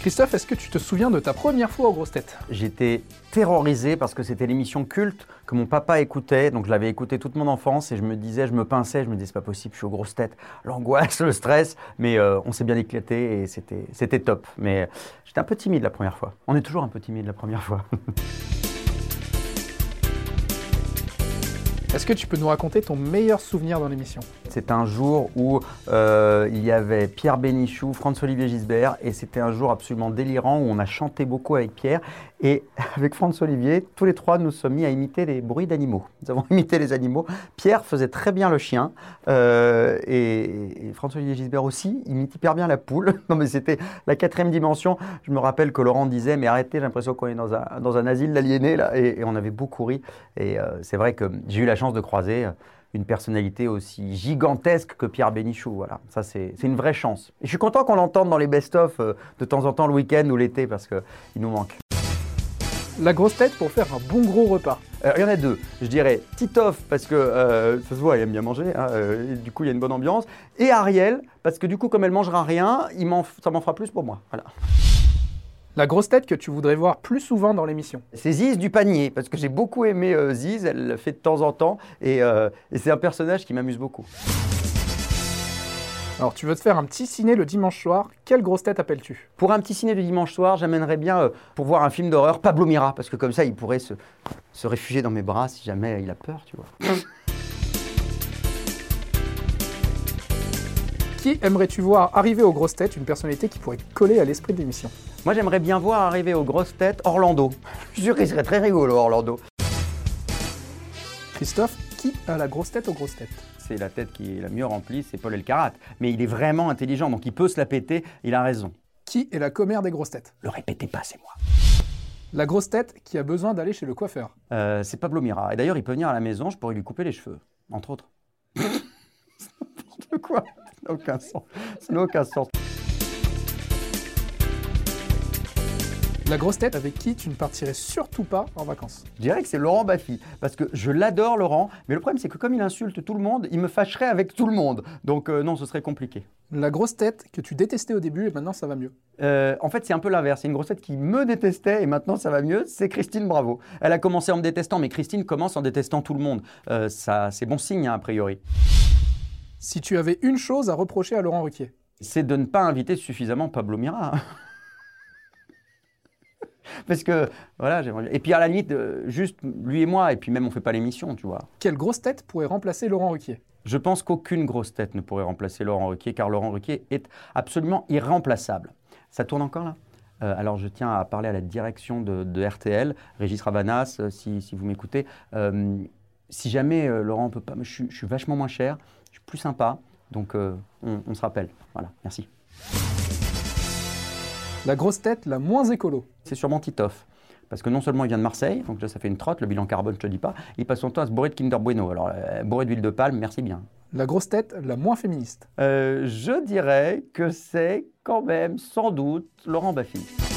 Christophe, est-ce que tu te souviens de ta première fois aux grosses têtes? J'étais terrorisé parce que c'était l'émission culte que mon papa écoutait. Donc je l'avais écouté toute mon enfance et je me disais, je me pinçais, je me disais, c'est pas possible, je suis aux grosses têtes. L'angoisse, le stress. Mais euh, on s'est bien éclaté et c'était, top. Mais j'étais un peu timide la première fois. On est toujours un peu timide la première fois. Est-ce que tu peux nous raconter ton meilleur souvenir dans l'émission? C'est un jour où euh, il y avait Pierre Bénichou, François-Olivier Gisbert, et c'était un jour absolument délirant où on a chanté beaucoup avec Pierre. Et avec François-Olivier, tous les trois nous sommes mis à imiter les bruits d'animaux. Nous avons imité les animaux. Pierre faisait très bien le chien, euh, et, François-Olivier Gisbert aussi imite hyper bien la poule. Non mais c'était la quatrième dimension. Je me rappelle que Laurent disait, mais arrêtez, j'ai l'impression qu'on est dans un, dans un asile d'aliénés, là, et, on avait beaucoup ri. Et euh, c'est vrai que j'ai eu la chance de croiser euh, une personnalité aussi gigantesque que Pierre Bénichou. Voilà, ça c'est une vraie chance. Et je suis content qu'on l'entende dans les best-of euh, de temps en temps le week-end ou l'été parce qu'il nous manque. La grosse tête pour faire un bon gros repas. Euh, il y en a deux. Je dirais Titoff parce que ça se voit, elle aime bien manger. Hein, du coup, il y a une bonne ambiance. Et Ariel parce que du coup, comme elle mangera rien, il ça m'en fera plus pour moi. Voilà. La grosse tête que tu voudrais voir plus souvent dans l'émission C'est Ziz du panier, parce que j'ai beaucoup aimé euh, Ziz, elle le fait de temps en temps, euh, et, c'est un personnage qui m'amuse beaucoup. Alors, tu veux te faire un petit ciné le dimanche soir. Quelle grosse tête appelles-tu? Pour un petit ciné le dimanche soir, j'amènerais bien, euh, pour voir un film d'horreur, Pablo Mira, parce que comme ça, il pourrait se, se réfugier dans mes bras si jamais il a peur, tu vois. Qui aimerais-tu voir arriver aux grosses têtes, une personnalité qui pourrait coller à l'esprit de l'émission? Moi, j'aimerais bien voir arriver aux grosses têtes Orlando. Je suis sûr qu'il serait très rigolo, Orlando. Christophe, qui a la grosse tête aux grosses têtes? C'est la tête qui est la mieux remplie, c'est Paul Elkarat. Mais il est vraiment intelligent, donc il peut se la péter, il a raison. Qui est la commère des grosses têtes? Le répétez pas, c'est moi. La grosse tête qui a besoin d'aller chez le coiffeur euh, C'est Pablo Mira. Et d'ailleurs, il peut venir à la maison, je pourrais lui couper les cheveux, entre autres. N'importe quoi? N'a aucun sens. Ça n'a aucun sens. La grosse tête avec qui tu ne partirais surtout pas en vacances Je dirais que c'est Laurent Baffy, parce que je l'adore Laurent, mais le problème c'est que comme il insulte tout le monde, il me fâcherait avec tout le monde. Donc euh, non, ce serait compliqué. La grosse tête que tu détestais au début et maintenant ça va mieux euh, En fait, c'est un peu l'inverse. C'est une grosse tête qui me détestait et maintenant ça va mieux. C'est Christine Bravo. Elle a commencé en me détestant, mais Christine commence en détestant tout le monde. Euh, ça, c'est bon signe, hein, a priori. Si tu avais une chose à reprocher à Laurent Ruquier C'est de ne pas inviter suffisamment Pablo Mira. Parce que, voilà, j'aimerais. Et puis à la limite, euh, juste lui et moi, et puis même on fait pas l'émission, tu vois. Quelle grosse tête pourrait remplacer Laurent Ruquier? Je pense qu'aucune grosse tête ne pourrait remplacer Laurent Ruquier, car Laurent Ruquier est absolument irremplaçable. Ça tourne encore là? Euh, alors je tiens à parler à la direction de, RTL, Régis Ravanas, euh, si, vous m'écoutez. Si jamais Laurent ne peut pas, je, je suis vachement moins cher, plus sympa. Donc euh, on, se rappelle. Voilà, merci. La grosse tête la moins écolo C'est sûrement Titoff. Parce que non seulement il vient de Marseille, donc là ça fait une trotte, le bilan carbone je te dis pas, il passe son temps à se bourrer de Kinder Bueno. Alors euh, bourré d'huile de palme, merci bien. La grosse tête la moins féministe euh, Je dirais que c'est quand même sans doute Laurent Baffy.